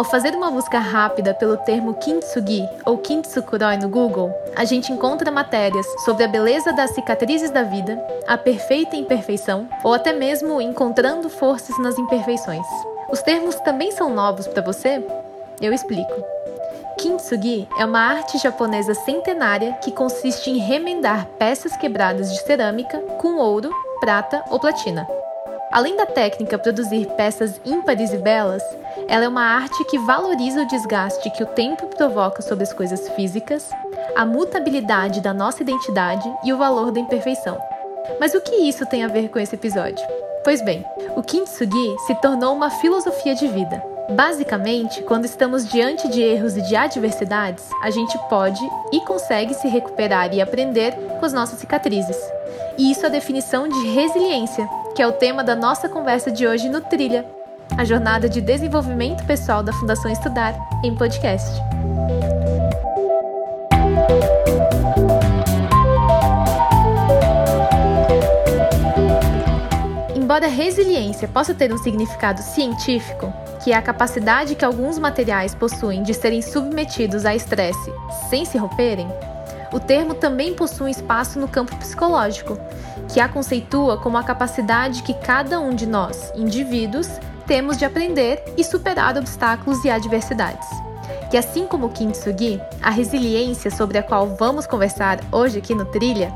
Ao fazer uma busca rápida pelo termo kintsugi ou kintsukuroi no Google, a gente encontra matérias sobre a beleza das cicatrizes da vida, a perfeita imperfeição ou até mesmo encontrando forças nas imperfeições. Os termos também são novos para você? Eu explico. Kintsugi é uma arte japonesa centenária que consiste em remendar peças quebradas de cerâmica com ouro, prata ou platina. Além da técnica produzir peças ímpares e belas, ela é uma arte que valoriza o desgaste que o tempo provoca sobre as coisas físicas, a mutabilidade da nossa identidade e o valor da imperfeição. Mas o que isso tem a ver com esse episódio? Pois bem, o Kintsugi se tornou uma filosofia de vida. Basicamente, quando estamos diante de erros e de adversidades, a gente pode e consegue se recuperar e aprender com as nossas cicatrizes. E isso é a definição de resiliência, que é o tema da nossa conversa de hoje no Trilha, a jornada de desenvolvimento pessoal da Fundação Estudar em podcast. Embora resiliência possa ter um significado científico, que é a capacidade que alguns materiais possuem de serem submetidos a estresse sem se romperem, o termo também possui um espaço no campo psicológico, que a conceitua como a capacidade que cada um de nós, indivíduos, temos de aprender e superar obstáculos e adversidades. Que assim como o Kintsugi, a resiliência sobre a qual vamos conversar hoje aqui no Trilha,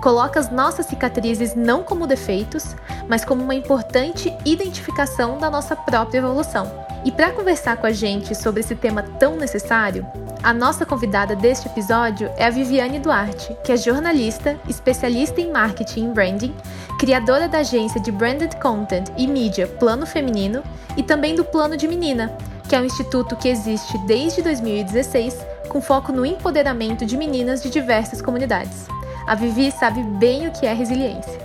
coloca as nossas cicatrizes não como defeitos, mas como uma importante identificação da nossa própria evolução. E para conversar com a gente sobre esse tema tão necessário, a nossa convidada deste episódio é a Viviane Duarte, que é jornalista, especialista em marketing e branding, criadora da agência de branded content e mídia Plano Feminino e também do Plano de Menina, que é um instituto que existe desde 2016 com foco no empoderamento de meninas de diversas comunidades. A Vivi sabe bem o que é resiliência.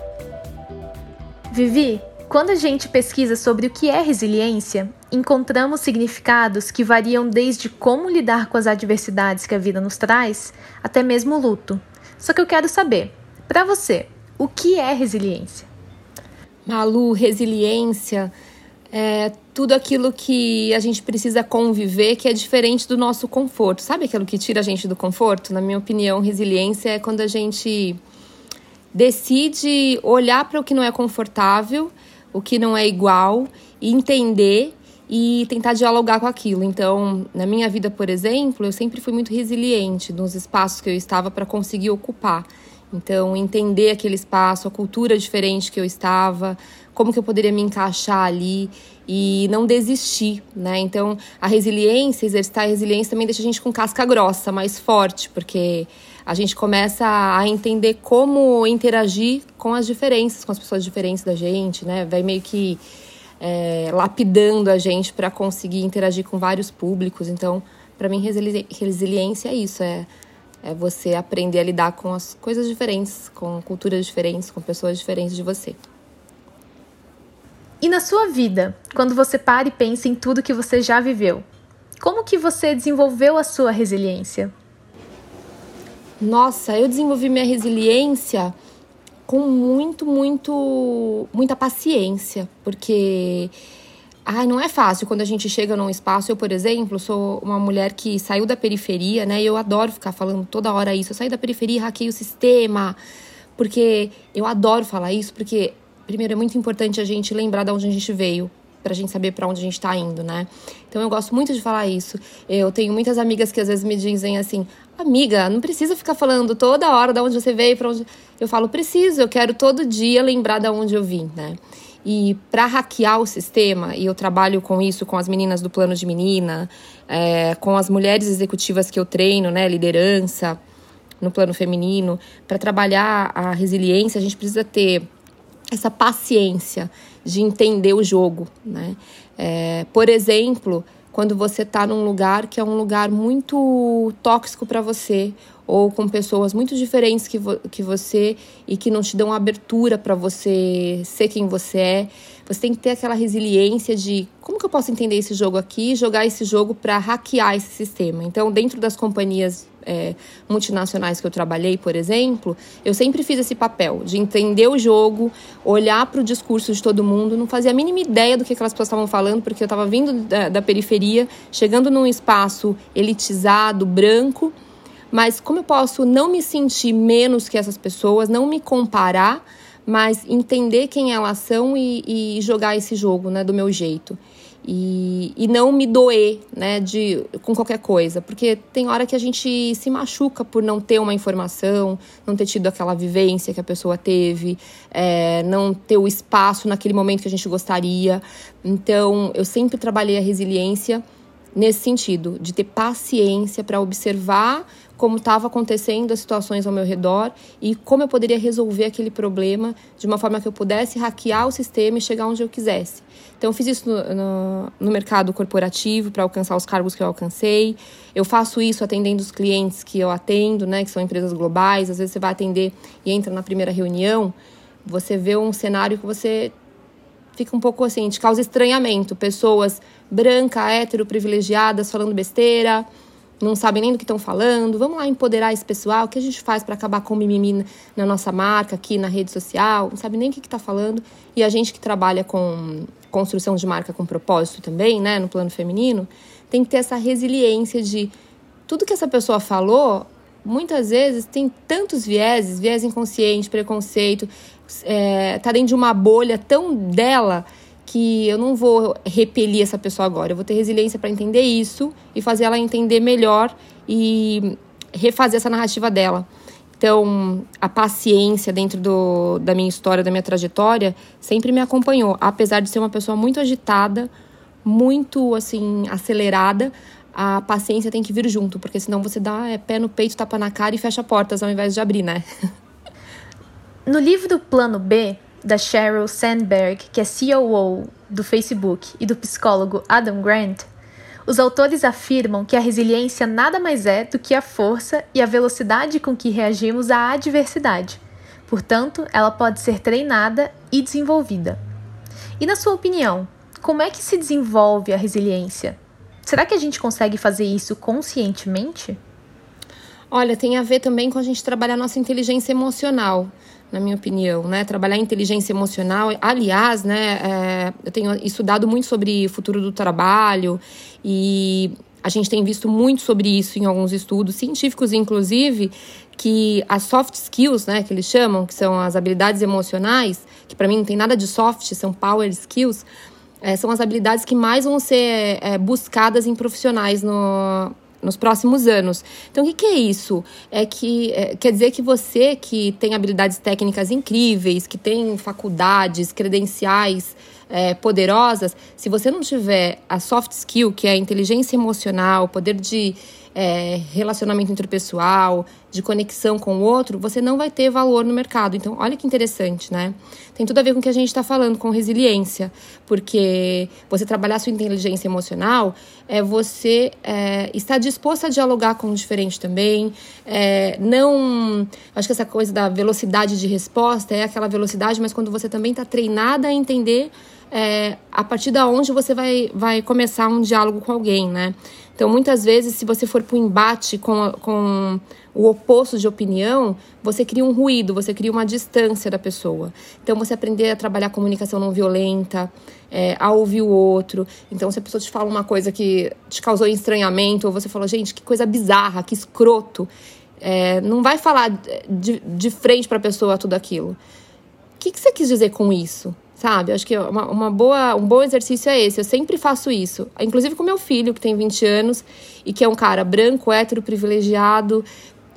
Vivi, quando a gente pesquisa sobre o que é resiliência, encontramos significados que variam desde como lidar com as adversidades que a vida nos traz, até mesmo o luto. Só que eu quero saber, para você, o que é resiliência? Malu, resiliência é tudo aquilo que a gente precisa conviver que é diferente do nosso conforto. Sabe aquilo que tira a gente do conforto? Na minha opinião, resiliência é quando a gente decide olhar para o que não é confortável, o que não é igual, e entender e tentar dialogar com aquilo. Então, na minha vida, por exemplo, eu sempre fui muito resiliente nos espaços que eu estava para conseguir ocupar. Então, entender aquele espaço, a cultura diferente que eu estava, como que eu poderia me encaixar ali e não desistir, né? Então, a resiliência, exercitar a resiliência também deixa a gente com casca grossa, mais forte, porque a gente começa a entender como interagir com as diferenças, com as pessoas diferentes da gente, né? Vai meio que é, lapidando a gente para conseguir interagir com vários públicos. Então, para mim, resili resiliência é isso: é, é você aprender a lidar com as coisas diferentes, com culturas diferentes, com pessoas diferentes de você. E na sua vida, quando você para e pensa em tudo que você já viveu, como que você desenvolveu a sua resiliência? Nossa, eu desenvolvi minha resiliência com muito, muito, muita paciência, porque ai, não é fácil quando a gente chega num espaço. Eu, por exemplo, sou uma mulher que saiu da periferia, né? E eu adoro ficar falando toda hora isso. Eu saí da periferia, hackei o sistema, porque eu adoro falar isso, porque primeiro é muito importante a gente lembrar de onde a gente veio, pra gente saber para onde a gente tá indo, né? Então eu gosto muito de falar isso. Eu tenho muitas amigas que às vezes me dizem assim: "Amiga, não precisa ficar falando toda hora de onde você veio, para onde". Eu falo: "Preciso, eu quero todo dia lembrar de onde eu vim", né? E para hackear o sistema, e eu trabalho com isso com as meninas do plano de menina, é, com as mulheres executivas que eu treino, né, liderança no plano feminino, para trabalhar a resiliência, a gente precisa ter essa paciência de entender o jogo, né? É, por exemplo, quando você está num lugar que é um lugar muito tóxico para você ou com pessoas muito diferentes que, vo que você e que não te dão abertura para você ser quem você é, você tem que ter aquela resiliência de como que eu posso entender esse jogo aqui jogar esse jogo para hackear esse sistema. Então, dentro das companhias é, multinacionais que eu trabalhei, por exemplo, eu sempre fiz esse papel de entender o jogo, olhar para o discurso de todo mundo, não fazia a mínima ideia do que aquelas pessoas estavam falando, porque eu estava vindo da, da periferia, chegando num espaço elitizado, branco, mas como eu posso não me sentir menos que essas pessoas, não me comparar, mas entender quem elas são e, e jogar esse jogo, né, do meu jeito e, e não me doer, né, de, com qualquer coisa, porque tem hora que a gente se machuca por não ter uma informação, não ter tido aquela vivência que a pessoa teve, é, não ter o espaço naquele momento que a gente gostaria. Então, eu sempre trabalhei a resiliência nesse sentido, de ter paciência para observar como estava acontecendo as situações ao meu redor e como eu poderia resolver aquele problema de uma forma que eu pudesse hackear o sistema e chegar onde eu quisesse. Então, eu fiz isso no, no, no mercado corporativo para alcançar os cargos que eu alcancei. Eu faço isso atendendo os clientes que eu atendo, né, que são empresas globais. Às vezes você vai atender e entra na primeira reunião, você vê um cenário que você fica um pouco assim, te causa estranhamento. Pessoas branca, hétero, privilegiadas falando besteira, não sabem nem do que estão falando. Vamos lá empoderar esse pessoal. O que a gente faz para acabar com o mimimi na nossa marca, aqui na rede social? Não sabe nem o que está falando. E a gente que trabalha com construção de marca com propósito também, né, no plano feminino, tem que ter essa resiliência de tudo que essa pessoa falou. Muitas vezes tem tantos vieses, viés inconsciente, preconceito, é, tá dentro de uma bolha tão dela que eu não vou repelir essa pessoa agora. Eu vou ter resiliência para entender isso e fazer ela entender melhor e refazer essa narrativa dela. Então, a paciência dentro do, da minha história, da minha trajetória, sempre me acompanhou. Apesar de ser uma pessoa muito agitada, muito, assim, acelerada, a paciência tem que vir junto, porque senão você dá é, pé no peito, tapa na cara e fecha portas ao invés de abrir, né? No livro Plano B, da Sheryl Sandberg, que é COO do Facebook, e do psicólogo Adam Grant, os autores afirmam que a resiliência nada mais é do que a força e a velocidade com que reagimos à adversidade. Portanto, ela pode ser treinada e desenvolvida. E na sua opinião, como é que se desenvolve a resiliência? Será que a gente consegue fazer isso conscientemente? Olha, tem a ver também com a gente trabalhar nossa inteligência emocional na minha opinião, né? Trabalhar inteligência emocional. Aliás, né, é, eu tenho estudado muito sobre futuro do trabalho e a gente tem visto muito sobre isso em alguns estudos científicos, inclusive, que as soft skills, né, que eles chamam, que são as habilidades emocionais, que para mim não tem nada de soft, são power skills, é, são as habilidades que mais vão ser é, buscadas em profissionais no, nos próximos anos. Então, o que, que é isso? É que é, quer dizer que você que tem habilidades técnicas incríveis, que tem faculdades, credenciais é, poderosas, se você não tiver a soft skill, que é a inteligência emocional, poder de é, relacionamento interpessoal, de conexão com o outro, você não vai ter valor no mercado. Então, olha que interessante, né? Tem tudo a ver com o que a gente está falando, com resiliência, porque você trabalhar sua inteligência emocional é você é, estar disposto a dialogar com o diferente também. É, não. Acho que essa coisa da velocidade de resposta é aquela velocidade, mas quando você também está treinada a entender é, a partir da onde você vai, vai começar um diálogo com alguém, né? Então, muitas vezes, se você for para um embate com, com o oposto de opinião, você cria um ruído, você cria uma distância da pessoa. Então, você aprender a trabalhar a comunicação não violenta, é, a ouvir o outro. Então, se a pessoa te fala uma coisa que te causou estranhamento, ou você falou, gente, que coisa bizarra, que escroto, é, não vai falar de, de frente para a pessoa tudo aquilo. O que, que você quis dizer com isso? Sabe? Acho que uma, uma, boa, um bom exercício é esse. Eu sempre faço isso. Inclusive com meu filho, que tem 20 anos e que é um cara branco, hétero, privilegiado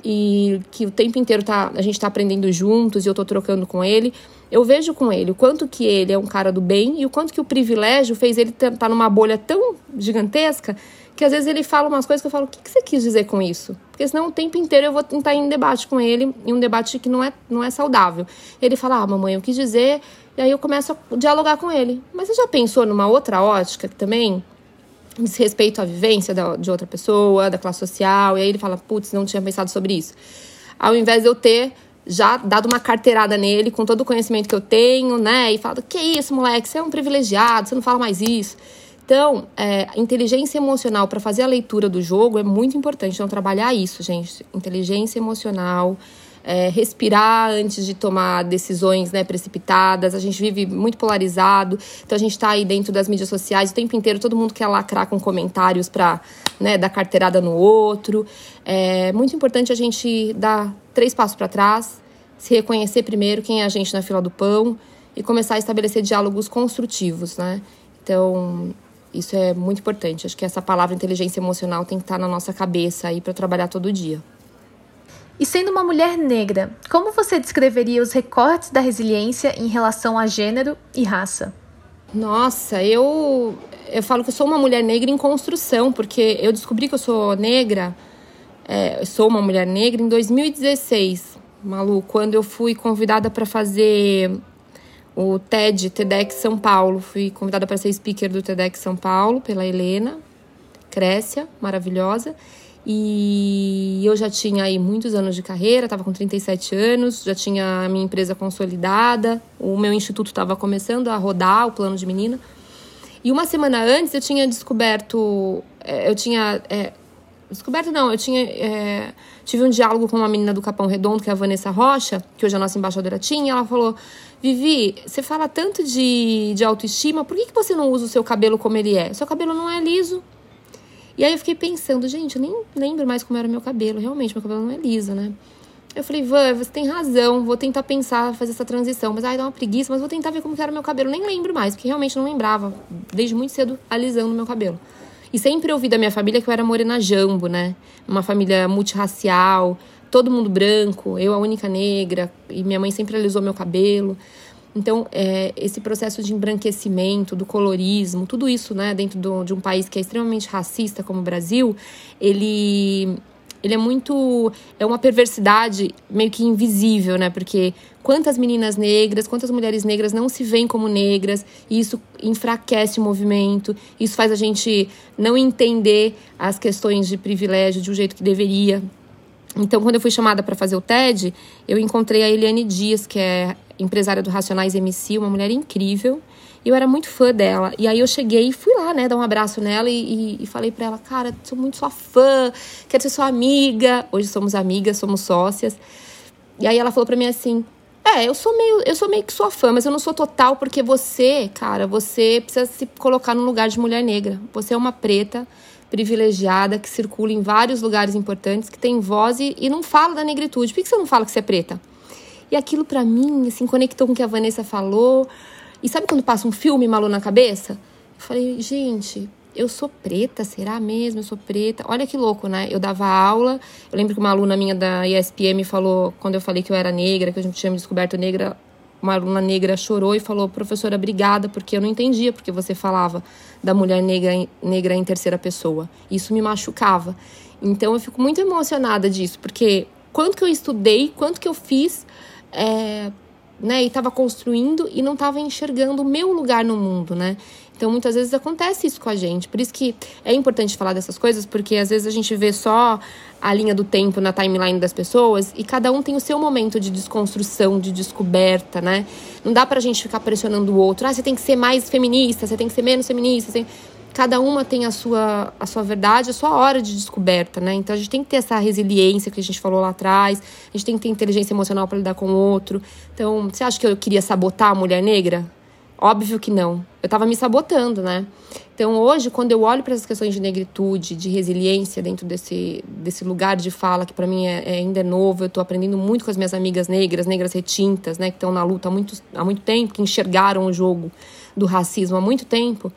e que o tempo inteiro tá, a gente está aprendendo juntos e eu estou trocando com ele. Eu vejo com ele o quanto que ele é um cara do bem e o quanto que o privilégio fez ele estar tá numa bolha tão gigantesca que às vezes ele fala umas coisas que eu falo, o que, que você quis dizer com isso? Porque senão o tempo inteiro eu vou tentar ir em debate com ele, em um debate que não é, não é saudável. Ele fala, ah, mamãe, eu quis dizer e aí eu começo a dialogar com ele. Mas você já pensou numa outra ótica que também diz respeito à vivência da, de outra pessoa, da classe social? E aí ele fala, putz, não tinha pensado sobre isso. Ao invés de eu ter já dado uma carteirada nele com todo o conhecimento que eu tenho, né? E falado, que isso, moleque, você é um privilegiado, você não fala mais isso. Então, é, inteligência emocional para fazer a leitura do jogo é muito importante. Então, trabalhar isso, gente. Inteligência emocional, é, respirar antes de tomar decisões né, precipitadas. A gente vive muito polarizado, então a gente está aí dentro das mídias sociais o tempo inteiro, todo mundo quer lacrar com comentários para né, dar carteirada no outro. É muito importante a gente dar três passos para trás, se reconhecer primeiro quem é a gente na fila do pão e começar a estabelecer diálogos construtivos, né? Então, isso é muito importante. Acho que essa palavra inteligência emocional tem que estar na nossa cabeça aí para trabalhar todo dia. E sendo uma mulher negra, como você descreveria os recortes da resiliência em relação a gênero e raça? Nossa, eu eu falo que eu sou uma mulher negra em construção, porque eu descobri que eu sou negra, é, sou uma mulher negra em 2016, Malu, quando eu fui convidada para fazer o TED, TEDx São Paulo. Fui convidada para ser speaker do TEDx São Paulo pela Helena Crécia, maravilhosa. E eu já tinha aí muitos anos de carreira, estava com 37 anos, já tinha a minha empresa consolidada, o meu instituto estava começando a rodar, o plano de menina. E uma semana antes eu tinha descoberto, é, eu tinha. É, descoberto não, eu tinha. É, tive um diálogo com uma menina do Capão Redondo, que é a Vanessa Rocha, que hoje é a nossa embaixadora tinha, e ela falou: Vivi, você fala tanto de, de autoestima, por que, que você não usa o seu cabelo como ele é? Seu cabelo não é liso, e aí eu fiquei pensando, gente, eu nem lembro mais como era meu cabelo. Realmente, meu cabelo não é liso, né? Eu falei, Van, você tem razão, vou tentar pensar, fazer essa transição. Mas ai, dá uma preguiça, mas vou tentar ver como era meu cabelo. Nem lembro mais, porque realmente não lembrava. Desde muito cedo, alisando meu cabelo. E sempre ouvi da minha família que eu era morena jambo, né? Uma família multirracial, todo mundo branco, eu a única negra, e minha mãe sempre alisou meu cabelo. Então, é, esse processo de embranquecimento, do colorismo, tudo isso, né, dentro do, de um país que é extremamente racista como o Brasil, ele, ele é muito. É uma perversidade meio que invisível, né? Porque quantas meninas negras, quantas mulheres negras não se veem como negras, e isso enfraquece o movimento, isso faz a gente não entender as questões de privilégio de um jeito que deveria. Então, quando eu fui chamada para fazer o TED, eu encontrei a Eliane Dias, que é empresária do Racionais MC, uma mulher incrível. E eu era muito fã dela. E aí eu cheguei e fui lá, né, dar um abraço nela e, e, e falei para ela, cara, sou muito sua fã, quero ser sua amiga. Hoje somos amigas, somos sócias. E aí ela falou para mim assim: "É, eu sou meio, eu sou meio que sua fã, mas eu não sou total porque você, cara, você precisa se colocar no lugar de mulher negra. Você é uma preta privilegiada que circula em vários lugares importantes, que tem voz e, e não fala da negritude. Por que você não fala que você é preta? E aquilo para mim, assim, conectou com o que a Vanessa falou. E sabe quando passa um filme malu na cabeça? Eu falei, gente, eu sou preta, será mesmo? Eu sou preta. Olha que louco, né? Eu dava aula. Eu lembro que uma aluna minha da ESPM falou, quando eu falei que eu era negra, que a gente tinha me descoberto negra, uma aluna negra chorou e falou: professora, obrigada, porque eu não entendia porque você falava da mulher negra, negra em terceira pessoa. Isso me machucava. Então eu fico muito emocionada disso, porque quanto que eu estudei, quanto que eu fiz é, né, e estava construindo e não estava enxergando o meu lugar no mundo, né? Então, muitas vezes acontece isso com a gente. Por isso que é importante falar dessas coisas, porque às vezes a gente vê só a linha do tempo na timeline das pessoas e cada um tem o seu momento de desconstrução, de descoberta, né? Não dá pra gente ficar pressionando o outro. Ah, você tem que ser mais feminista, você tem que ser menos feminista. Você cada uma tem a sua, a sua verdade, a sua hora de descoberta, né? Então a gente tem que ter essa resiliência que a gente falou lá atrás, a gente tem que ter inteligência emocional para lidar com o outro. Então, você acha que eu queria sabotar a mulher negra? Óbvio que não. Eu estava me sabotando, né? Então, hoje, quando eu olho para essas questões de negritude, de resiliência dentro desse, desse lugar de fala, que para mim é, é, ainda é novo, eu estou aprendendo muito com as minhas amigas negras, negras retintas, né, que estão na luta há muito, há muito tempo, que enxergaram o jogo do racismo há muito tempo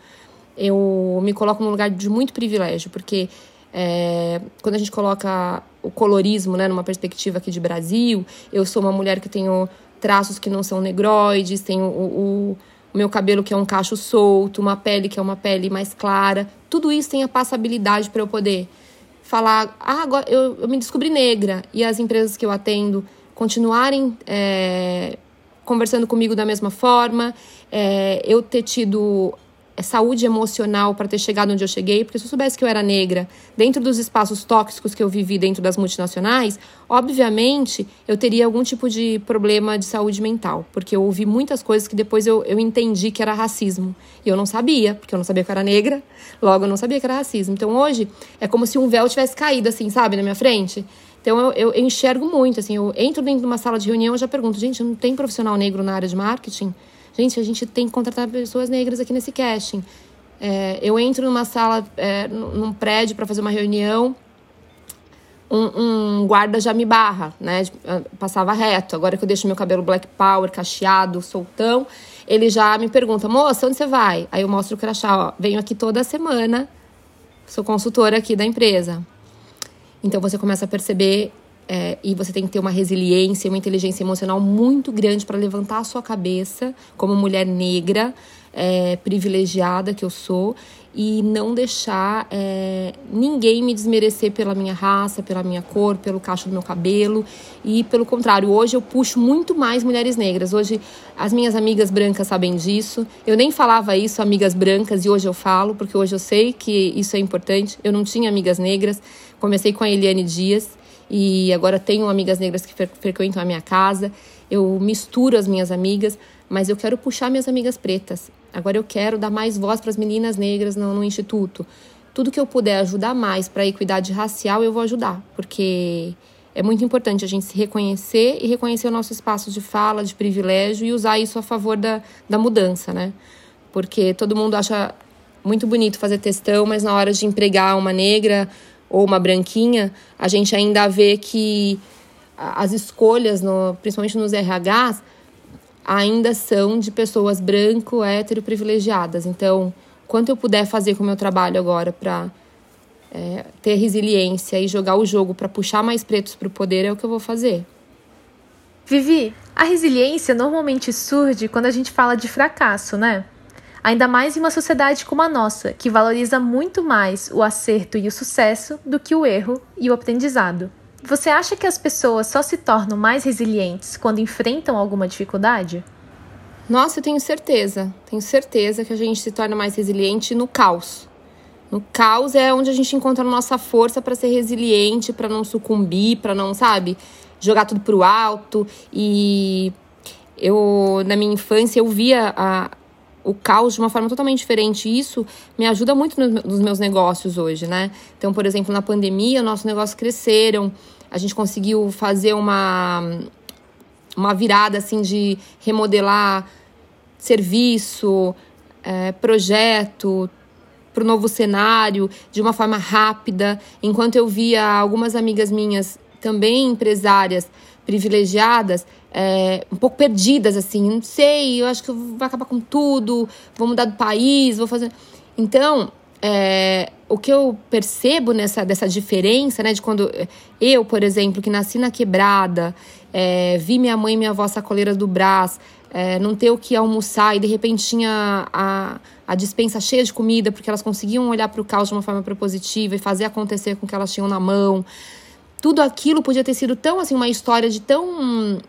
eu me coloco num lugar de muito privilégio, porque é, quando a gente coloca o colorismo né, numa perspectiva aqui de Brasil, eu sou uma mulher que tenho traços que não são negroides, tenho o, o, o meu cabelo que é um cacho solto, uma pele que é uma pele mais clara. Tudo isso tem a passabilidade para eu poder falar, ah, agora eu, eu, me descobri negra e as empresas que eu atendo continuarem é, conversando comigo da mesma forma, é, eu ter tido saúde emocional para ter chegado onde eu cheguei, porque se eu soubesse que eu era negra, dentro dos espaços tóxicos que eu vivi dentro das multinacionais, obviamente eu teria algum tipo de problema de saúde mental, porque eu ouvi muitas coisas que depois eu, eu entendi que era racismo. E eu não sabia, porque eu não sabia que eu era negra, logo eu não sabia que era racismo. Então hoje é como se um véu tivesse caído, assim, sabe, na minha frente. Então eu, eu, eu enxergo muito, assim, eu entro dentro de uma sala de reunião e já pergunto, gente, não tem profissional negro na área de marketing? Gente, a gente tem que contratar pessoas negras aqui nesse casting. É, eu entro numa sala, é, num prédio para fazer uma reunião, um, um, guarda já me barra, né? Ah, passava reto. Agora que eu deixo meu cabelo black power, cacheado, soltão, ele já me pergunta, moça, onde você vai? Aí eu mostro o crachá, ó, venho aqui toda semana, sou consultora aqui da empresa. Então você começa a perceber é, e você tem que ter uma resiliência, uma inteligência emocional muito grande para levantar a sua cabeça como mulher negra, é, privilegiada que eu sou, e não deixar é, ninguém me desmerecer pela minha raça, pela minha cor, pelo cacho do meu cabelo. E pelo contrário, hoje eu puxo muito mais mulheres negras. Hoje as minhas amigas brancas sabem disso. Eu nem falava isso, amigas brancas, e hoje eu falo, porque hoje eu sei que isso é importante. Eu não tinha amigas negras. Comecei com a Eliane Dias e agora tenho amigas negras que frequentam a minha casa. Eu misturo as minhas amigas, mas eu quero puxar minhas amigas pretas. Agora eu quero dar mais voz para as meninas negras no, no, instituto. Tudo que eu puder ajudar mais para a equidade racial, eu vou ajudar, porque é muito importante a gente se reconhecer e reconhecer o nosso espaço de fala, de privilégio e usar isso a favor da, da mudança, né? Porque todo mundo acha muito bonito fazer testão, mas na hora de empregar uma negra, ou uma branquinha, a gente ainda vê que as escolhas, no, principalmente nos RHs, ainda são de pessoas branco, hétero, privilegiadas. Então, quanto eu puder fazer com o meu trabalho agora para é, ter resiliência e jogar o jogo para puxar mais pretos para o poder é o que eu vou fazer. Vivi, a resiliência normalmente surge quando a gente fala de fracasso, né? Ainda mais em uma sociedade como a nossa, que valoriza muito mais o acerto e o sucesso do que o erro e o aprendizado. Você acha que as pessoas só se tornam mais resilientes quando enfrentam alguma dificuldade? Nossa, eu tenho certeza. Tenho certeza que a gente se torna mais resiliente no caos. No caos é onde a gente encontra a nossa força para ser resiliente, para não sucumbir, para não, sabe, jogar tudo pro alto. E eu, na minha infância, eu via a, o caos de uma forma totalmente diferente. Isso me ajuda muito nos meus negócios hoje, né? Então, por exemplo, na pandemia, nossos negócios cresceram, a gente conseguiu fazer uma, uma virada assim de remodelar serviço, é, projeto para o novo cenário de uma forma rápida. Enquanto eu via algumas amigas minhas, também empresárias privilegiadas, é, um pouco perdidas, assim. Não sei, eu acho que vai acabar com tudo, vou mudar do país, vou fazer. Então, é, o que eu percebo nessa dessa diferença, né, de quando eu, por exemplo, que nasci na quebrada, é, vi minha mãe e minha avó sacoleiras do Brás, é, não ter o que almoçar e de repente tinha a, a dispensa cheia de comida porque elas conseguiam olhar para o caos de uma forma propositiva e fazer acontecer com o que elas tinham na mão. Tudo aquilo podia ter sido tão assim uma história de tão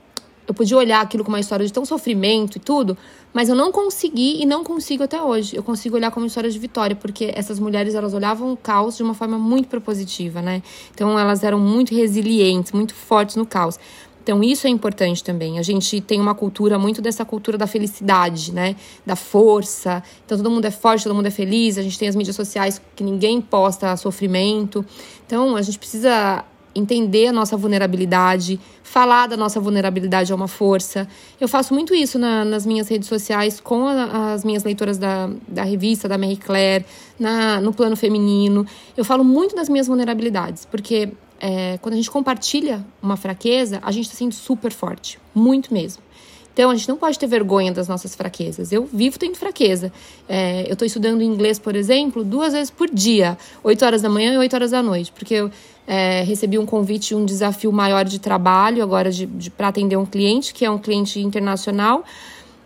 eu podia olhar aquilo como uma história de tão sofrimento e tudo, mas eu não consegui e não consigo até hoje. Eu consigo olhar como história de vitória, porque essas mulheres elas olhavam o caos de uma forma muito propositiva, né? Então elas eram muito resilientes, muito fortes no caos. Então isso é importante também. A gente tem uma cultura muito dessa cultura da felicidade, né? Da força. Então todo mundo é forte, todo mundo é feliz. A gente tem as mídias sociais que ninguém posta sofrimento. Então a gente precisa entender a nossa vulnerabilidade, falar da nossa vulnerabilidade é uma força. Eu faço muito isso na, nas minhas redes sociais com a, as minhas leitoras da, da revista, da Marie Claire, na, no plano feminino. Eu falo muito das minhas vulnerabilidades, porque é, quando a gente compartilha uma fraqueza, a gente está sendo super forte, muito mesmo. Então, a gente não pode ter vergonha das nossas fraquezas. Eu vivo tendo fraqueza. É, eu estou estudando inglês, por exemplo, duas vezes por dia, 8 horas da manhã e 8 horas da noite, porque eu é, recebi um convite, um desafio maior de trabalho, agora para atender um cliente, que é um cliente internacional.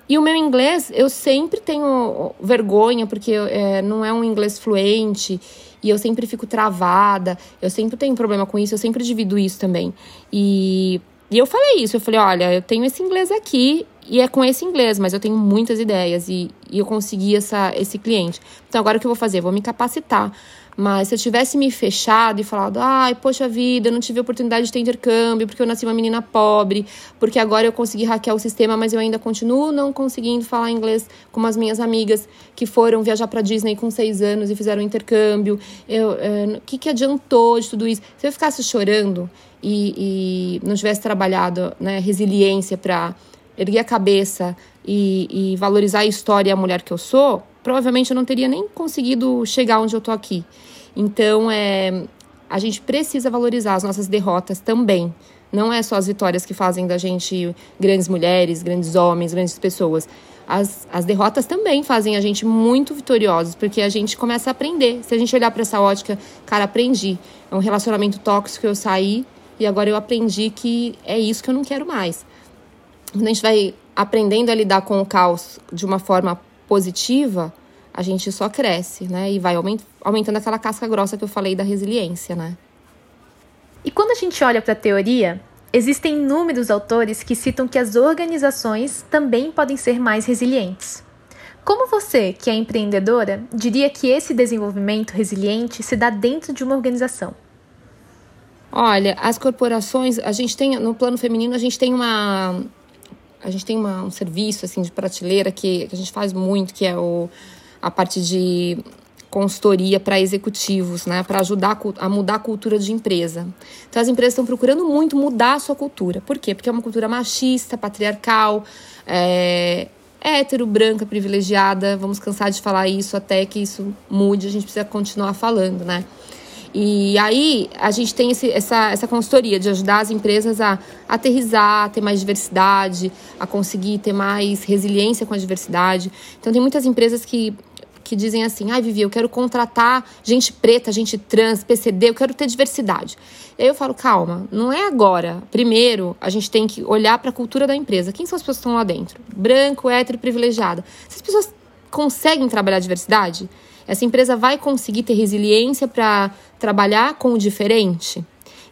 E o meu inglês, eu sempre tenho vergonha, porque é, não é um inglês fluente, e eu sempre fico travada, eu sempre tenho problema com isso, eu sempre divido isso também. E e eu falei isso, eu falei, olha, eu tenho esse inglês aqui e é com esse inglês, mas eu tenho muitas ideias e, e eu consegui essa, esse cliente. Então agora o que eu vou fazer? vou me capacitar. Mas se eu tivesse me fechado e falado, ai, poxa vida, eu não tive oportunidade de ter intercâmbio porque eu nasci uma menina pobre, porque agora eu consegui hackear o sistema, mas eu ainda continuo não conseguindo falar inglês como as minhas amigas que foram viajar para Disney com seis anos e fizeram intercâmbio. Eu, o que, que adiantou de tudo isso? Se eu ficasse chorando e, e não tivesse trabalhado né, resiliência para erguer a cabeça e, e valorizar a história e a mulher que eu sou, provavelmente eu não teria nem conseguido chegar onde eu tô aqui. Então, é, a gente precisa valorizar as nossas derrotas também. Não é só as vitórias que fazem da gente grandes mulheres, grandes homens, grandes pessoas. As, as derrotas também fazem a gente muito vitoriosos, porque a gente começa a aprender. Se a gente olhar para essa ótica, cara, aprendi. É um relacionamento tóxico, eu saí e agora eu aprendi que é isso que eu não quero mais. Quando a gente vai aprendendo a lidar com o caos de uma forma positiva, a gente só cresce, né? E vai aumentando aquela casca grossa que eu falei da resiliência, né? E quando a gente olha para a teoria, existem inúmeros autores que citam que as organizações também podem ser mais resilientes. Como você, que é empreendedora, diria que esse desenvolvimento resiliente se dá dentro de uma organização? Olha, as corporações, a gente tem no plano feminino, a gente tem uma a gente tem uma, um serviço assim de prateleira que, que a gente faz muito, que é o, a parte de consultoria para executivos, né, para ajudar a mudar a cultura de empresa. Então as empresas estão procurando muito mudar a sua cultura. Por quê? Porque é uma cultura machista, patriarcal, é, hétero, branca, privilegiada. Vamos cansar de falar isso até que isso mude. A gente precisa continuar falando, né? E aí a gente tem esse, essa, essa consultoria de ajudar as empresas a aterrizar, a ter mais diversidade, a conseguir ter mais resiliência com a diversidade. Então tem muitas empresas que que dizem assim: ai, ah, Vivi, eu quero contratar gente preta, gente trans, PCD, eu quero ter diversidade. E aí eu falo: calma, não é agora. Primeiro, a gente tem que olhar para a cultura da empresa. Quem são as pessoas que estão lá dentro? Branco, hétero, privilegiada. Se as pessoas conseguem trabalhar diversidade, essa empresa vai conseguir ter resiliência para trabalhar com o diferente?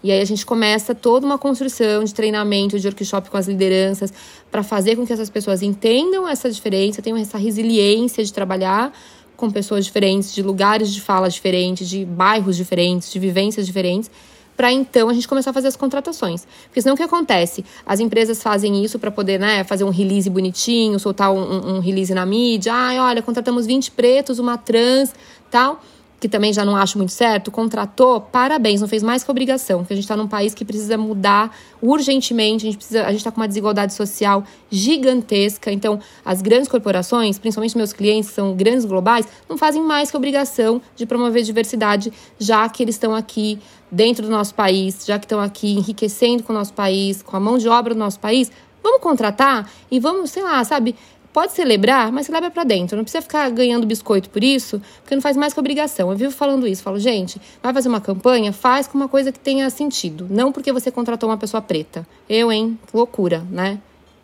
E aí a gente começa toda uma construção de treinamento, de workshop com as lideranças, para fazer com que essas pessoas entendam essa diferença, tenham essa resiliência de trabalhar com pessoas diferentes, de lugares de fala diferentes, de bairros diferentes, de vivências diferentes, para então a gente começar a fazer as contratações. Porque senão o que acontece? As empresas fazem isso para poder né, fazer um release bonitinho, soltar um, um, release na mídia. Ai, olha, contratamos 20 pretos, uma trans, tal que também já não acho muito certo, contratou, parabéns, não fez mais que obrigação, porque a gente está num país que precisa mudar urgentemente, a gente precisa, a gente está com uma desigualdade social gigantesca, então as grandes corporações, principalmente meus clientes que são grandes globais, não fazem mais que obrigação de promover diversidade, já que eles estão aqui dentro do nosso país, já que estão aqui enriquecendo com o nosso país, com a mão de obra do nosso país, vamos contratar e vamos, sei lá, sabe, Pode celebrar, mas celebra para dentro. Não precisa ficar ganhando biscoito por isso, porque não faz mais que obrigação. Eu vivo falando isso. Falo, gente, vai fazer uma campanha? Faz com uma coisa que tenha sentido. Não porque você contratou uma pessoa preta. Eu, hein? Loucura, né?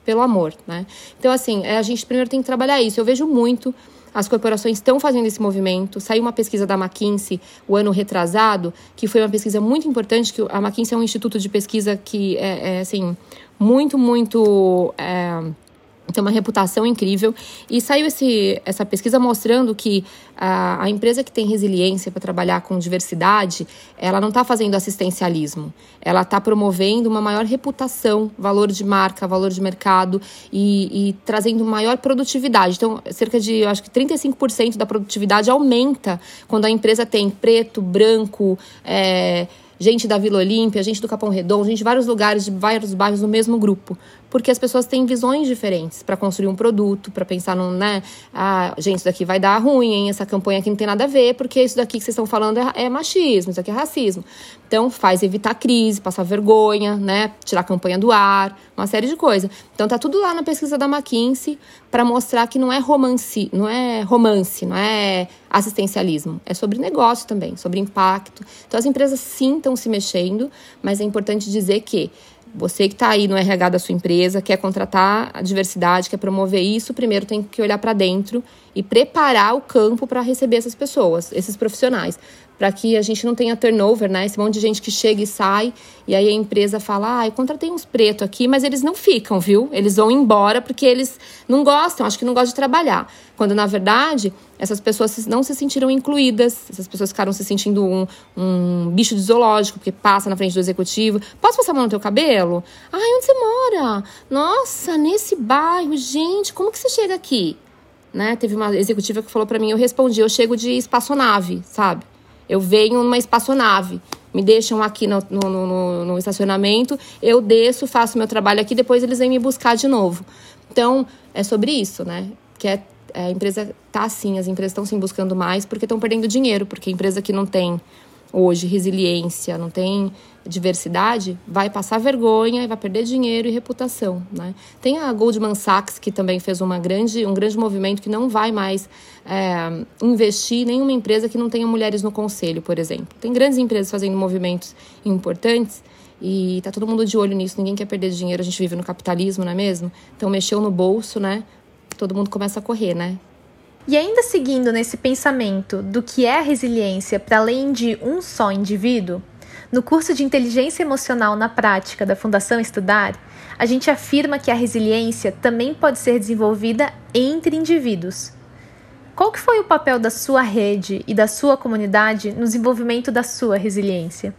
Pelo amor, né? Então, assim, é, a gente primeiro tem que trabalhar isso. Eu vejo muito as corporações estão fazendo esse movimento. Saiu uma pesquisa da McKinsey o ano retrasado, que foi uma pesquisa muito importante, que a McKinsey é um instituto de pesquisa que é, é assim, muito, muito. É, tem uma reputação incrível. E saiu esse, essa pesquisa mostrando que a, a empresa que tem resiliência para trabalhar com diversidade, ela não está fazendo assistencialismo. Ela está promovendo uma maior reputação, valor de marca, valor de mercado e, e trazendo maior produtividade. Então, cerca de, acho que 35% da produtividade aumenta quando a empresa tem preto, branco, é, gente da Vila Olímpia, gente do Capão Redondo, gente de vários lugares, de vários bairros no mesmo grupo. Porque as pessoas têm visões diferentes para construir um produto, para pensar num, né? Ah, gente, isso daqui vai dar ruim, hein? Essa campanha aqui não tem nada a ver, porque isso daqui que vocês estão falando é, é machismo, isso aqui é racismo. Então, faz evitar crise, passar vergonha, né? Tirar a campanha do ar, uma série de coisas. Então, tá tudo lá na pesquisa da McKinsey para mostrar que não é romance, não é romance, não é assistencialismo. É sobre negócio também, sobre impacto. Então, as empresas sim estão se mexendo, mas é importante dizer que Você que está aí no RH da sua empresa, quer contratar a diversidade, quer promover isso, primeiro tem que olhar para dentro e preparar o campo para receber essas pessoas, esses profissionais para que a gente não tenha turnover, né? Esse monte de gente que chega e sai, e aí a empresa fala: ah, eu contratei uns pretos aqui, mas eles não ficam, viu? Eles vão embora porque eles não gostam, acho que não gostam de trabalhar. Quando, na verdade, essas pessoas não se sentiram incluídas, essas pessoas ficaram se sentindo um, um bicho de zoológico, porque passa na frente do executivo. Posso passar a mão no teu cabelo? Ai, onde você mora? Nossa, nesse bairro, gente, como que você chega aqui? Né? Teve uma executiva que falou para mim, eu respondi, eu chego de espaçonave, sabe? Eu venho numa espaçonave, me deixam aqui no, no, no, no estacionamento, eu desço, faço meu trabalho aqui, depois eles vêm me buscar de novo. Então, é sobre isso, né? Que é, a empresa tá assim, as empresas estão se buscando mais porque estão perdendo dinheiro, porque a empresa que não tem hoje resiliência, não tem diversidade, vai passar vergonha e vai perder dinheiro e reputação, né? Tem a Goldman Sachs que também fez uma grande, um grande movimento que não vai mais é, investir em nenhuma empresa que não tenha mulheres no conselho, por exemplo. Tem grandes empresas fazendo movimentos importantes e tá todo mundo de olho nisso. Ninguém quer perder dinheiro. A gente vive no capitalismo, não é mesmo? Então mexeu no bolso, né? Todo mundo começa a correr, né? E ainda seguindo nesse pensamento do que é resiliência para além de um só indivíduo, no curso de Inteligência Emocional na Prática da Fundação Estudar, a gente afirma que a resiliência também pode ser desenvolvida entre indivíduos. Qual que foi o papel da sua rede e da sua comunidade no desenvolvimento da sua resiliência?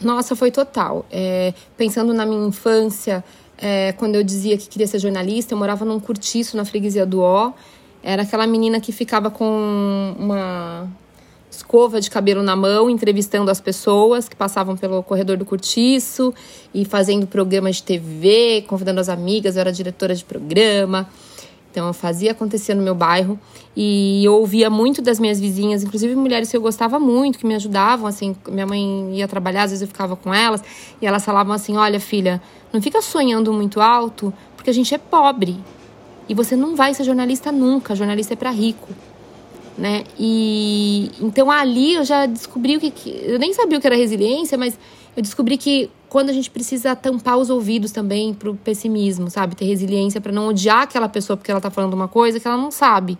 Nossa, foi total. É, pensando na minha infância, é, quando eu dizia que queria ser jornalista, eu morava num curtiço na freguesia do Ó, era aquela menina que ficava com uma escova de cabelo na mão, entrevistando as pessoas que passavam pelo corredor do cortiço e fazendo programas de TV, convidando as amigas, eu era diretora de programa. Então eu fazia acontecer no meu bairro e eu ouvia muito das minhas vizinhas, inclusive mulheres que eu gostava muito, que me ajudavam, assim, minha mãe ia trabalhar, às vezes eu ficava com elas, e elas falavam assim: "Olha, filha, não fica sonhando muito alto, porque a gente é pobre. E você não vai ser jornalista nunca, jornalista é para rico. Né? E então ali eu já descobri o que, que eu nem sabia o que era resiliência, mas eu descobri que quando a gente precisa tampar os ouvidos também pro pessimismo, sabe? Ter resiliência para não odiar aquela pessoa porque ela tá falando uma coisa que ela não sabe,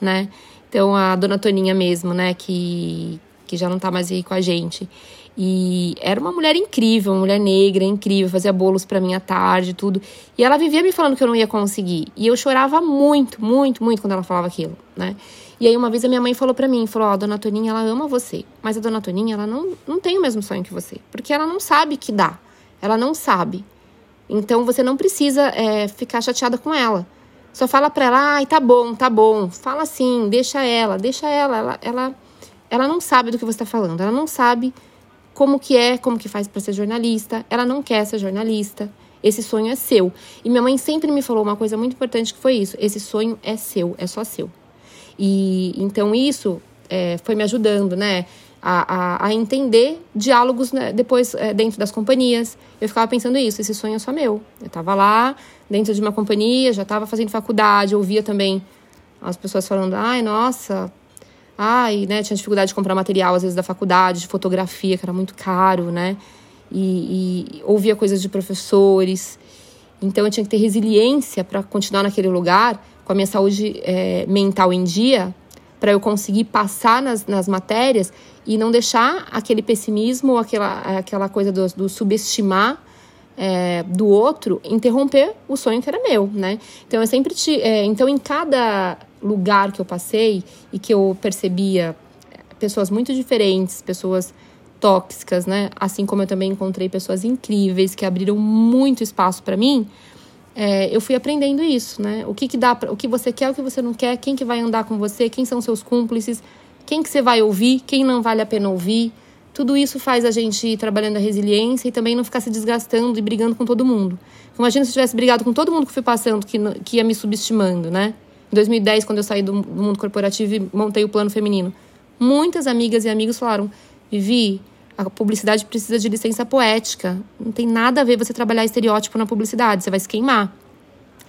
né? Então a dona Toninha mesmo, né, que que já não tá mais aí com a gente. E era uma mulher incrível, uma mulher negra, incrível, fazia bolos para mim à tarde, tudo. E ela vivia me falando que eu não ia conseguir. E eu chorava muito, muito, muito quando ela falava aquilo, né? E aí uma vez a minha mãe falou para mim, falou: "Ó, oh, a dona Toninha, ela ama você, mas a dona Toninha, ela não, não tem o mesmo sonho que você, porque ela não sabe que dá. Ela não sabe. Então você não precisa é, ficar chateada com ela. Só fala pra ela: "Ai, tá bom, tá bom". Fala assim, deixa ela, deixa ela, ela ela, ela não sabe do que você tá falando. Ela não sabe como que é, como que faz para ser jornalista. Ela não quer ser jornalista. Esse sonho é seu. E minha mãe sempre me falou uma coisa muito importante que foi isso: esse sonho é seu, é só seu. E então isso é, foi me ajudando, né? A, a, a entender diálogos né, depois é, dentro das companhias. Eu ficava pensando isso, esse sonho é só meu. Eu estava lá, dentro de uma companhia, já estava fazendo faculdade, ouvia também as pessoas falando, ai, nossa, Ai, né, tinha dificuldade de comprar material, às vezes, da faculdade, de fotografia, que era muito caro, né? E, e ouvia coisas de professores. Então, eu tinha que ter resiliência para continuar naquele lugar, com a minha saúde é, mental em dia, para eu conseguir passar nas, nas matérias e não deixar aquele pessimismo aquela, aquela coisa do, do subestimar é, do outro interromper o sonho que era meu, né? Então eu sempre te, é, então em cada lugar que eu passei e que eu percebia pessoas muito diferentes, pessoas tóxicas, né? Assim como eu também encontrei pessoas incríveis que abriram muito espaço para mim. É, eu fui aprendendo isso, né? O que, que dá, pra, o que você quer, o que você não quer, quem que vai andar com você, quem são seus cúmplices, quem que você vai ouvir, quem não vale a pena ouvir. Tudo isso faz a gente ir trabalhando a resiliência e também não ficar se desgastando e brigando com todo mundo. Imagina se eu tivesse brigado com todo mundo que fui passando, que, que ia me subestimando, né? Em 2010, quando eu saí do, do mundo corporativo e montei o plano feminino, muitas amigas e amigos falaram: Vivi, a publicidade precisa de licença poética. Não tem nada a ver você trabalhar estereótipo na publicidade, você vai se queimar.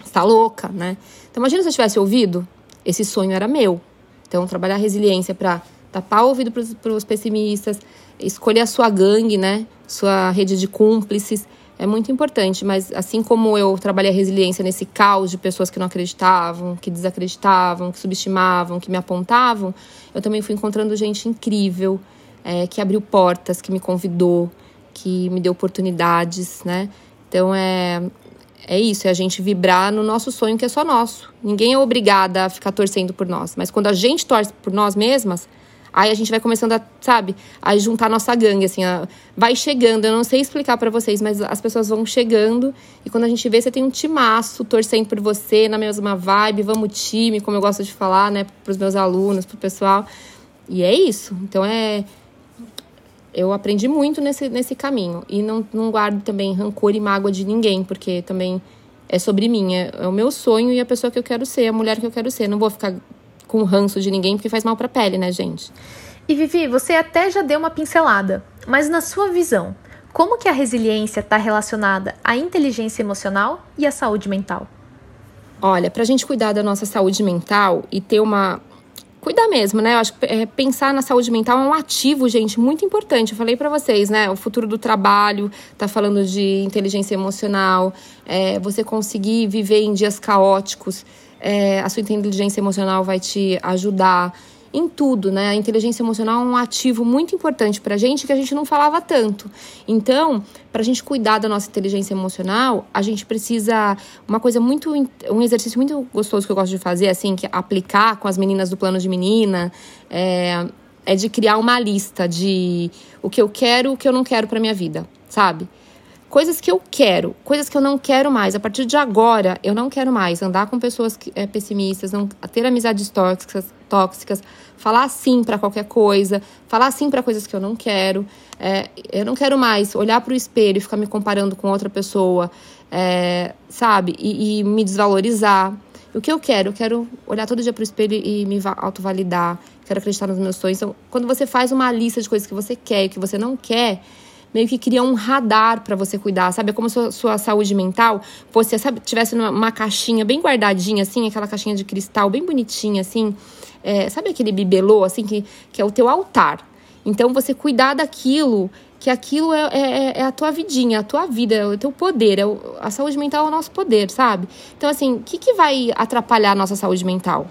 Você tá louca, né? Então imagina se eu tivesse ouvido, esse sonho era meu. Então trabalhar resiliência para tapar o ouvido para os pessimistas, escolher a sua gangue, né? Sua rede de cúmplices, É muito importante, mas assim como eu trabalhei a resiliência nesse caos de pessoas que não acreditavam, que desacreditavam, que subestimavam, que me apontavam, eu também fui encontrando gente incrível, é, que abriu portas, que me convidou, que me deu oportunidades, né? Então é, é isso, é a gente vibrar no nosso sonho que é só nosso. Ninguém é obrigada a ficar torcendo por nós, mas quando a gente torce por nós mesmas, Aí a gente vai começando a, sabe, a juntar nossa gangue, assim, a, vai chegando. Eu não sei explicar para vocês, mas as pessoas vão chegando e quando a gente vê, você tem um timaço torcendo por você, na mesma vibe, vamos time, como eu gosto de falar, né, pros meus alunos, pro pessoal. E é isso. Então é. Eu aprendi muito nesse, nesse caminho. E não, não guardo também rancor e mágoa de ninguém, porque também é sobre mim. É, é o meu sonho e a pessoa que eu quero ser, a mulher que eu quero ser. Não vou ficar com ranço de ninguém, porque faz mal para a pele, né, gente? E Vivi, você até já deu uma pincelada, mas na sua visão, como que a resiliência está relacionada à inteligência emocional e à saúde mental? Olha, para a gente cuidar da nossa saúde mental e ter uma cuidar mesmo, né? Eu acho que é, pensar na saúde mental é um ativo, gente, muito importante. Eu falei para vocês, né? O futuro do trabalho, tá falando de inteligência emocional, é, você conseguir viver em dias caóticos é, a sua inteligência emocional vai te ajudar em tudo, né? A inteligência emocional é um ativo muito importante para a gente que a gente não falava tanto. Então, para a gente cuidar da nossa inteligência emocional, a gente precisa uma coisa muito, um exercício muito gostoso que eu gosto de fazer, assim, que é aplicar com as meninas do plano de menina, é, é de criar uma lista de o que eu quero, o que eu não quero para minha vida, sabe? Coisas que eu quero, coisas que eu não quero mais. A partir de agora, eu não quero mais andar com pessoas é, pessimistas, não ter amizades tóxicas, tóxicas falar sim para qualquer coisa, falar sim para coisas que eu não quero. É, eu não quero mais olhar para o espelho e ficar me comparando com outra pessoa, é, sabe? E, e, me desvalorizar. O que eu quero? Eu quero olhar todo dia para o espelho e me autovalidar. Quero acreditar nos meus sonhos. Então, quando você faz uma lista de coisas que você quer e que você não quer, meio que cria um radar para você cuidar, sabe? É como se sua, sua saúde mental fosse, sabe, tivesse numa caixinha bem guardadinha, assim, aquela caixinha de cristal bem bonitinha, assim. É, sabe aquele bibelô, assim, que, que é o teu altar. Então, você cuidar daquilo, que aquilo é, é, é a tua vidinha, a tua vida, é o teu poder. É o, a saúde mental é o nosso poder, sabe? Então, assim, o que, que vai atrapalhar a nossa saúde mental?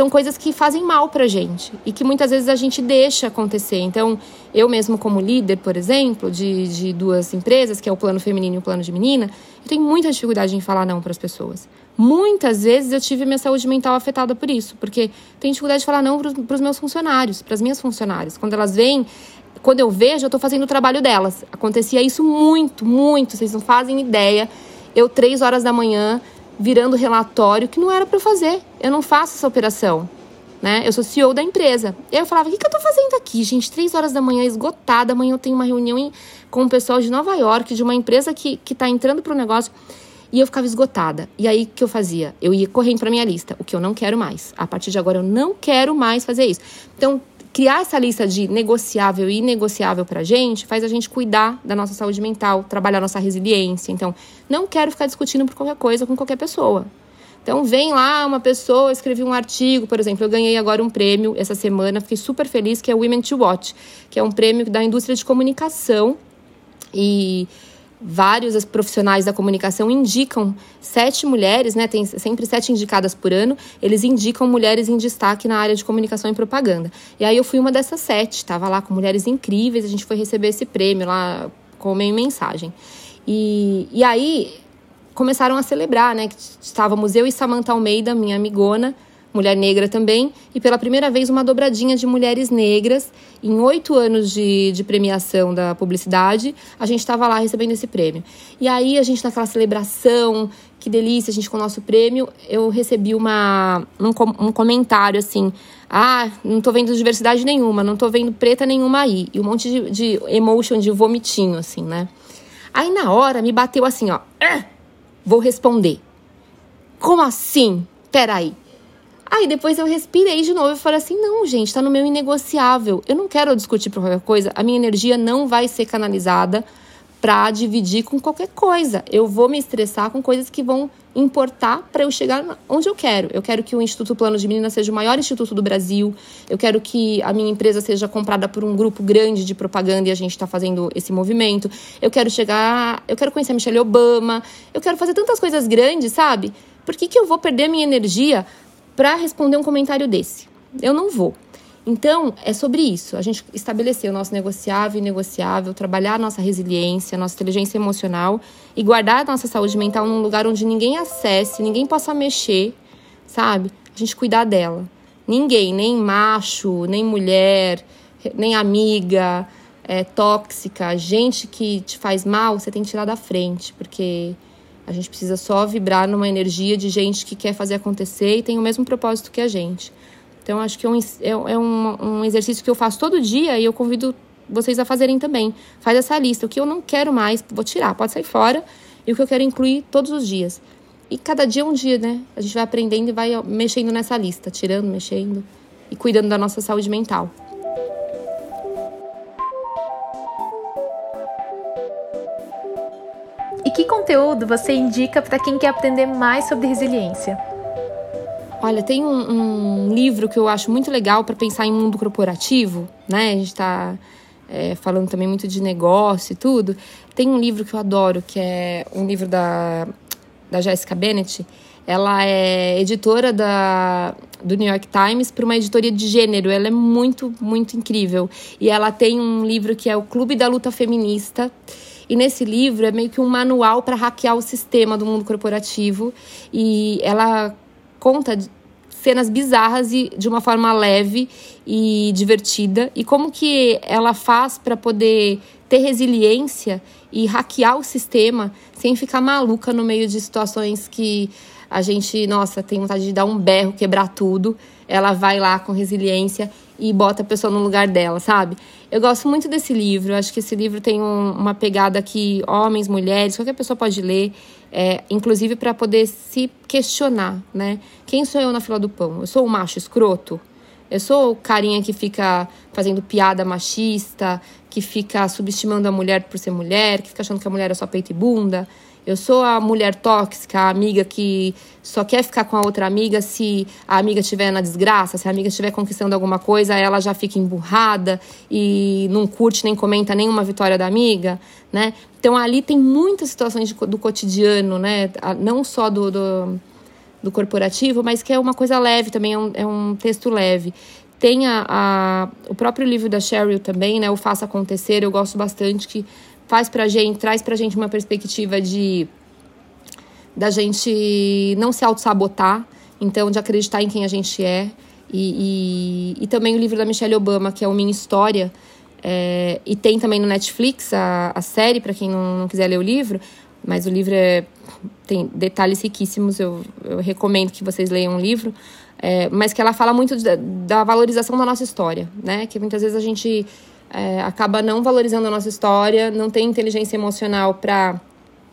São coisas que fazem mal pra gente e que muitas vezes a gente deixa acontecer. Então, eu mesmo como líder, por exemplo, de, de duas empresas, que é o plano feminino e o plano de menina, eu tenho muita dificuldade em falar não para as pessoas. Muitas vezes eu tive minha saúde mental afetada por isso, porque tenho dificuldade de falar não para os meus funcionários, para as minhas funcionárias. Quando elas vêm, quando eu vejo, eu estou fazendo o trabalho delas. Acontecia isso muito, muito, vocês não fazem ideia. Eu, três horas da manhã, virando relatório que não era para fazer. Eu não faço essa operação. Né? Eu sou CEO da empresa. E aí eu falava, o que, que eu tô fazendo aqui, gente? Três horas da manhã, esgotada. Amanhã eu tenho uma reunião em, com o pessoal de Nova York, de uma empresa que, que tá entrando pro negócio. E eu ficava esgotada. E aí, o que eu fazia? Eu ia correndo pra minha lista. O que eu não quero mais. A partir de agora, eu não quero mais fazer isso. Então, criar essa lista de negociável e inegociável para a gente faz a gente cuidar da nossa saúde mental, trabalhar nossa resiliência. Então, não quero ficar discutindo por qualquer coisa com qualquer pessoa. Então, vem lá uma pessoa, escrevi um artigo, por exemplo, eu ganhei agora um prêmio essa semana, fiquei super feliz, que é o Women to Watch, que é um prêmio da indústria de comunicação. E vários profissionais da comunicação indicam sete mulheres, né? Tem sempre sete indicadas por ano. Eles indicam mulheres em destaque na área de comunicação e propaganda. E aí eu fui uma dessas sete. Estava lá com mulheres incríveis. A gente foi receber esse prêmio lá com meio mensagem. E, e aí começaram a celebrar, né? Estávamos eu e Samantha Almeida, minha amigona, mulher negra também, e pela primeira vez uma dobradinha de mulheres negras. Em oito anos de, de premiação da publicidade, a gente estava lá recebendo esse prêmio. E aí a gente naquela celebração, que delícia, a gente com o nosso prêmio, eu recebi uma, um, um comentário assim, ah, não tô vendo diversidade nenhuma, não tô vendo preta nenhuma aí. E um monte de, de emotion, de vomitinho, assim, né? Aí na hora me bateu assim, ó, ah, vou responder. Como assim? Peraí. Aí depois eu respirei de novo e falei assim: não, gente, tá no meu inegociável. Eu não quero discutir por qualquer coisa. A minha energia não vai ser canalizada para dividir com qualquer coisa. Eu vou me estressar com coisas que vão importar para eu chegar onde eu quero. Eu quero que o Instituto Plano de Meninas seja o maior instituto do Brasil. Eu quero que a minha empresa seja comprada por um grupo grande de propaganda e a gente está fazendo esse movimento. Eu quero chegar, eu quero conhecer a Michelle Obama. Eu quero fazer tantas coisas grandes, sabe? Por que, que eu vou perder minha energia para responder um comentário desse? Eu não vou. Então, é sobre isso. A gente estabelecer o nosso negociável e negociável, trabalhar a nossa resiliência, a nossa inteligência emocional e guardar a nossa saúde mental num lugar onde ninguém acesse, ninguém possa mexer, sabe? A gente cuidar dela. Ninguém, nem macho, nem mulher, nem amiga, é, tóxica, gente que te faz mal, você tem que tirar da frente, porque a gente precisa só vibrar numa energia de gente que quer fazer acontecer e tem o mesmo propósito que a gente. Então, acho que é um, é, é um, um exercício que eu faço todo dia e eu convido vocês a fazerem também. Faz essa lista. O que eu não quero mais, vou tirar, pode sair fora. E o que eu quero incluir todos os dias. E cada dia é um dia, né? A gente vai aprendendo e vai mexendo nessa lista, tirando, mexendo e cuidando da nossa saúde mental. Conteúdo você indica para quem quer aprender mais sobre resiliência? Olha, tem um, um livro que eu acho muito legal para pensar em mundo corporativo, né? A gente está é, falando também muito de negócio e tudo. Tem um livro que eu adoro, que é um livro da, da Jessica Bennett. Ela é editora da, do New York Times para uma editoria de gênero. Ela é muito, muito incrível. E ela tem um livro que é o Clube da Luta Feminista. E nesse livro é meio que um manual para hackear o sistema do mundo corporativo. E ela conta cenas bizarras e de uma forma leve e divertida e como que ela faz para poder ter resiliência e hackear o sistema sem ficar maluca no meio de situações que a gente, nossa, tem vontade de dar um berro, quebrar tudo. Ela vai lá com resiliência e bota a pessoa no lugar dela, sabe? Eu gosto muito desse livro. Acho que esse livro tem um, uma pegada que homens, mulheres, qualquer pessoa pode ler, é, inclusive para poder se questionar, né? Quem sou eu na fila do pão? Eu sou o macho escroto? Eu sou o carinha que fica fazendo piada machista, que fica subestimando a mulher por ser mulher, que fica achando que a mulher é só peito e bunda? Eu sou a mulher tóxica, a amiga que só quer ficar com a outra amiga se a amiga estiver na desgraça, se a amiga estiver conquistando alguma coisa, ela já fica emburrada e não curte nem comenta nenhuma vitória da amiga, né? Então ali tem muitas situações de, do cotidiano, né? Não só do, do, do, corporativo, mas que é uma coisa leve também, é um, é um texto leve. Tem a, a, o próprio livro da Cheryl também, né? O Faça Acontecer, eu gosto bastante, que faz pra gente, traz pra gente uma perspectiva de da gente não se auto-sabotar, então de acreditar em quem a gente é. E, e, e, também o livro da Michelle Obama, que é o Minha História. É, e tem também no Netflix a, a série, para quem não, não, quiser ler o livro. Mas o livro é, tem detalhes riquíssimos, eu, eu recomendo que vocês leiam o livro. É, mas que ela fala muito da, da valorização da nossa história, né? Que muitas vezes a gente é, acaba não valorizando a nossa história, não tem inteligência emocional para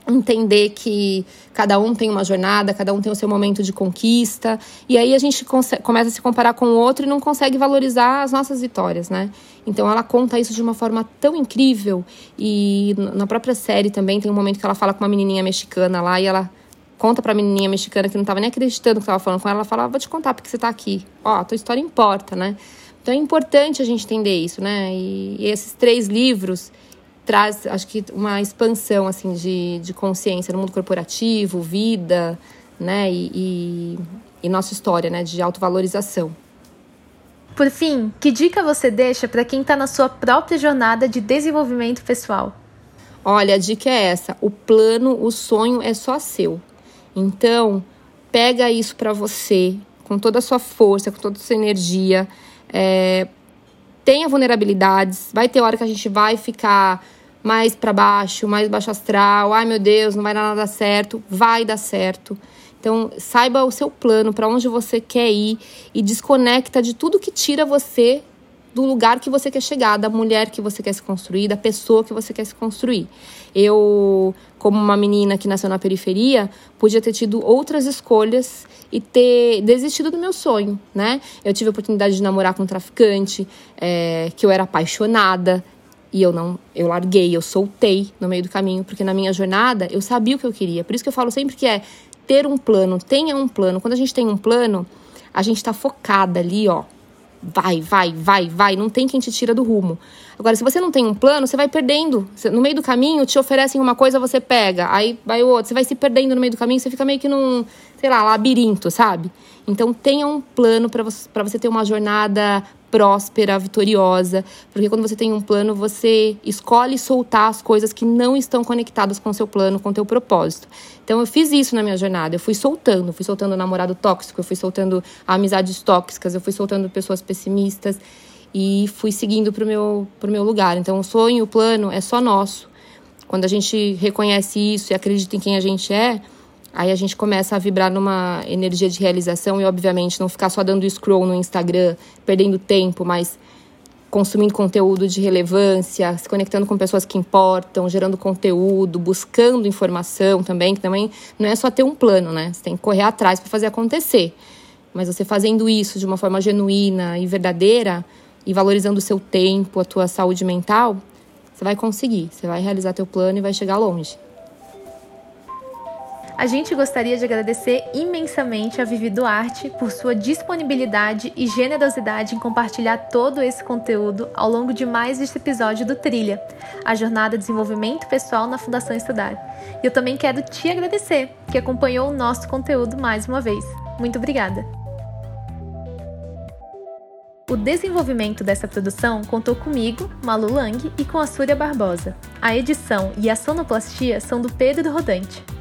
entender que cada um tem uma jornada, cada um tem o seu momento de conquista, e aí a gente começa a se comparar com o outro e não consegue valorizar as nossas vitórias, né? Então ela conta isso de uma forma tão incrível e na própria série também tem um momento que ela fala com uma menininha mexicana lá e ela conta pra menininha mexicana que não tava nem acreditando que tava falando com ela, ela fala, ah, vou te contar porque você tá aqui. Ó, a tua história importa, né? Então é importante a gente entender isso, né? E, e esses três livros traz, acho que, uma expansão assim de, de consciência no mundo corporativo, vida, né? E, e, e nossa história, né? De autovalorização. Por fim, que dica você deixa para quem está na sua própria jornada de desenvolvimento pessoal? Olha, a dica é essa: o plano, o sonho é só seu. Então, pega isso para você com toda a sua força, com toda a sua energia é, tenha vulnerabilidades, vai ter hora que a gente vai ficar mais para baixo, mais baixo astral, ai meu Deus, não vai dar nada certo, vai dar certo. Então, saiba o seu plano, para onde você quer ir e desconecta de tudo que tira você do lugar que você quer chegar, da mulher que você quer se construir, da pessoa que você quer se construir. Eu, como uma menina que nasceu na periferia, podia ter tido outras escolhas e ter desistido do meu sonho, né? Eu tive a oportunidade de namorar com um traficante, é, que eu era apaixonada, E eu não, eu larguei, eu soltei no meio do caminho, porque na minha jornada eu sabia o que eu queria. Por isso que eu falo sempre que é ter um plano, tenha um plano. Quando a gente tem um plano, a gente tá focada ali, ó. Vai, vai, vai, vai. Não tem quem te tira do rumo. Agora, se você não tem um plano, você vai perdendo. No meio do caminho, te oferecem uma coisa, você pega. Aí vai o outro. Você vai se perdendo no meio do caminho, você fica meio que num, sei lá, labirinto, sabe? Então, tenha um plano para você, você ter uma jornada próspera, vitoriosa, porque quando você tem um plano, você escolhe soltar as coisas que não estão conectadas com o seu plano, com o teu propósito. Então eu fiz isso na minha jornada, eu fui soltando, fui soltando o namorado tóxico, eu fui soltando amizades tóxicas, eu fui soltando pessoas pessimistas e fui seguindo pro meu pro meu lugar. Então o sonho, o plano é só nosso. Quando a gente reconhece isso e acredita em quem a gente é, Aí a gente começa a vibrar numa energia de realização e, obviamente, não ficar só dando scroll no Instagram, perdendo tempo, mas consumindo conteúdo de relevância, se conectando com pessoas que importam, gerando conteúdo, buscando informação também, que também não é só ter um plano, né? Você tem que correr atrás para fazer acontecer. Mas você fazendo isso de uma forma genuína e verdadeira e valorizando o seu tempo, a tua saúde mental, você vai conseguir, você vai realizar teu plano e vai chegar longe. A gente gostaria de agradecer imensamente a Vivi Duarte por sua disponibilidade e generosidade em compartilhar todo esse conteúdo ao longo de mais este episódio do Trilha, a jornada de desenvolvimento pessoal na Fundação Estudar. E eu também quero te agradecer que acompanhou o nosso conteúdo mais uma vez. Muito obrigada! O desenvolvimento dessa produção contou comigo, Malu Lang, e com a Súria Barbosa. A edição e a sonoplastia são do Pedro Rodante.